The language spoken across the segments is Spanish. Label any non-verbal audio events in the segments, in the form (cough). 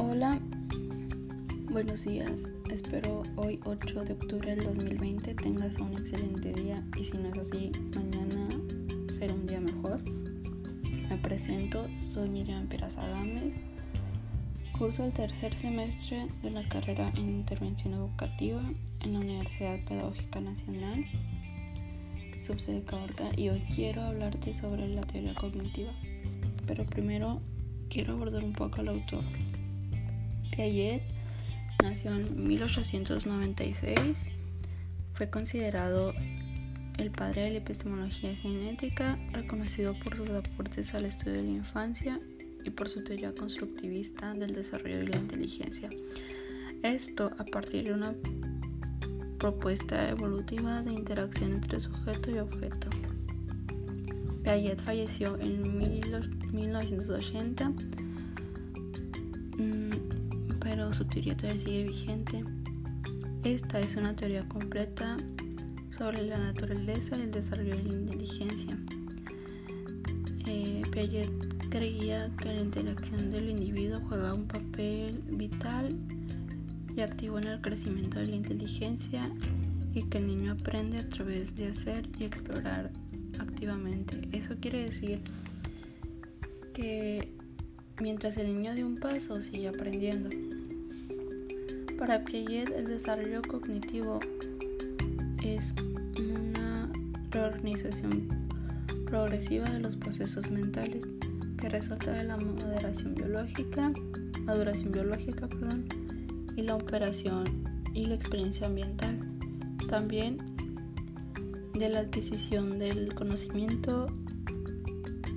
Hola, buenos días. Espero hoy 8 de octubre del 2020 tengas un excelente día y si no es así, mañana será un día mejor. Me presento, soy Miriam Peraza Gámez. Curso el tercer semestre de la carrera en Intervención Educativa en la Universidad Pedagógica Nacional, subsede Caborca, y hoy quiero hablarte sobre la teoría cognitiva. Pero primero quiero abordar un poco al autor. Piaget nació en 1896, fue considerado el padre de la epistemología genética, reconocido por sus aportes al estudio de la infancia y por su teoría constructivista del desarrollo de la inteligencia. Esto a partir de una propuesta evolutiva de interacción entre sujeto y objeto. Piaget falleció en 1980, mm, pero su teoría todavía sigue vigente. Esta es una teoría completa sobre la naturaleza y el desarrollo de la inteligencia. Eh, Piaget creía que la interacción del individuo juega un papel vital y activo en el crecimiento de la inteligencia y que el niño aprende a través de hacer y explorar activamente. Eso quiere decir que mientras el niño de un paso sigue aprendiendo. Para Piaget el desarrollo cognitivo es una reorganización progresiva de los procesos mentales que resulta de la moderación biológica, maduración biológica, perdón, y la operación y la experiencia ambiental. También de la adquisición del conocimiento.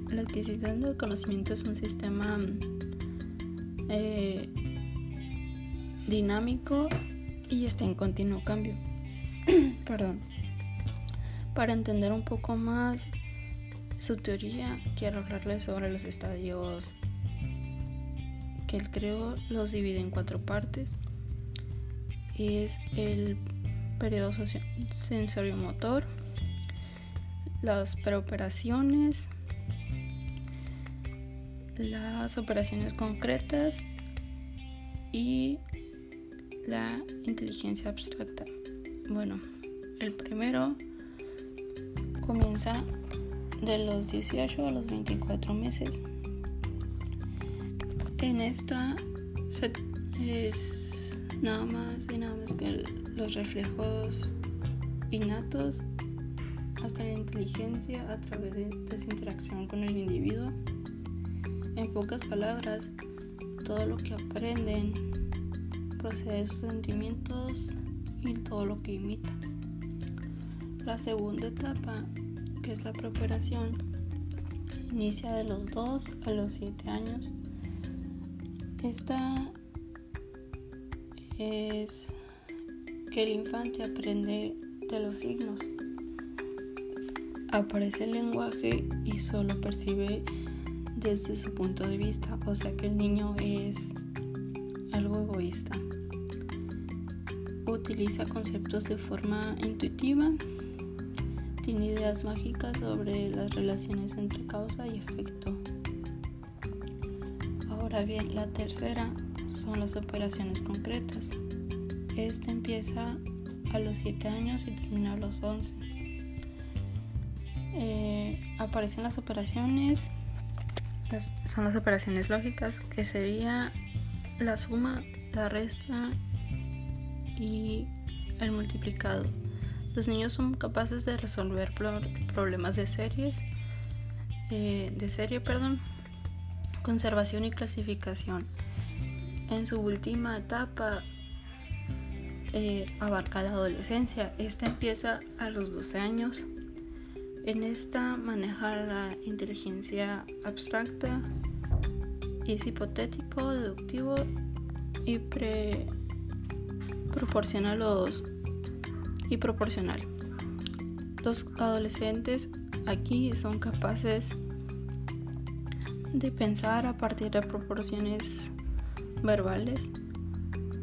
La adquisición del conocimiento es un sistema eh, dinámico y está en continuo cambio. (clears throat) Perdón. Para entender un poco más su teoría, quiero hablarles sobre los estadios que él creó. Los divide en cuatro partes. Es el periodo sensorio-motor, las preoperaciones, las operaciones concretas y la inteligencia abstracta. Bueno, el primero comienza de los 18 a los 24 meses. En esta es nada más y nada más que los reflejos innatos hasta la inteligencia a través de, esa interacción con el individuo. En pocas palabras, todo lo que aprenden procede de sus sentimientos y todo lo que imita. La segunda etapa, que es la preparación, inicia de los 2 a los 7 años. Esta es que el infante aprende de los signos aparece el lenguaje y solo percibe desde su punto de vista, o sea que el niño es algo egoísta. Utiliza conceptos de forma intuitiva, tiene ideas mágicas sobre las relaciones entre causa y efecto. Ahora bien, la tercera son las operaciones concretas. Esta empieza a los 7 años y termina a los 11 eh, aparecen las operaciones, son las operaciones lógicas, que sería la suma, la resta y el multiplicado. Los niños son capaces de resolver problemas de series, eh, de serie, perdón, conservación y clasificación. En su última etapa eh, abarca la adolescencia. Esta empieza a los 12 años. En esta maneja la inteligencia abstracta, es hipotético, deductivo y proporciona los y proporcional. Los adolescentes aquí son capaces de pensar a partir de proporciones verbales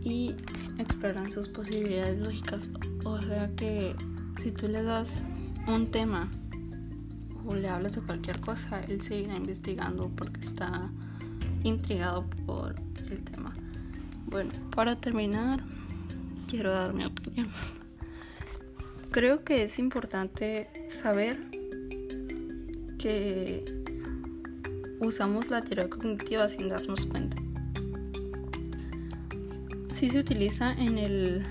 y exploran sus posibilidades lógicas. O sea que si tú le das un tema o le hablas de cualquier cosa, él seguirá investigando porque está intrigado por el tema. Bueno, para terminar, quiero dar mi opinión. Creo que es importante saber que usamos la teoría cognitiva sin darnos cuenta. Sí se utiliza en el,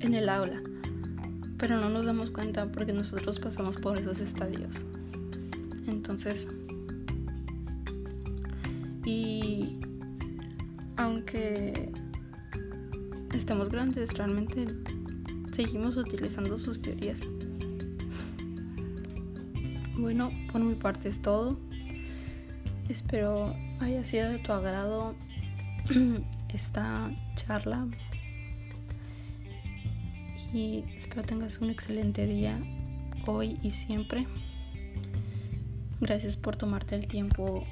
en el aula, pero no nos damos cuenta porque nosotros pasamos por esos estadios. Entonces, y aunque estemos grandes, realmente seguimos utilizando sus teorías. Bueno, por mi parte es todo. Espero haya sido de tu agrado (clears throat) esta charla y espero tengas un excelente día hoy y siempre. Gracias por tomarte el tiempo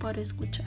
para escuchar.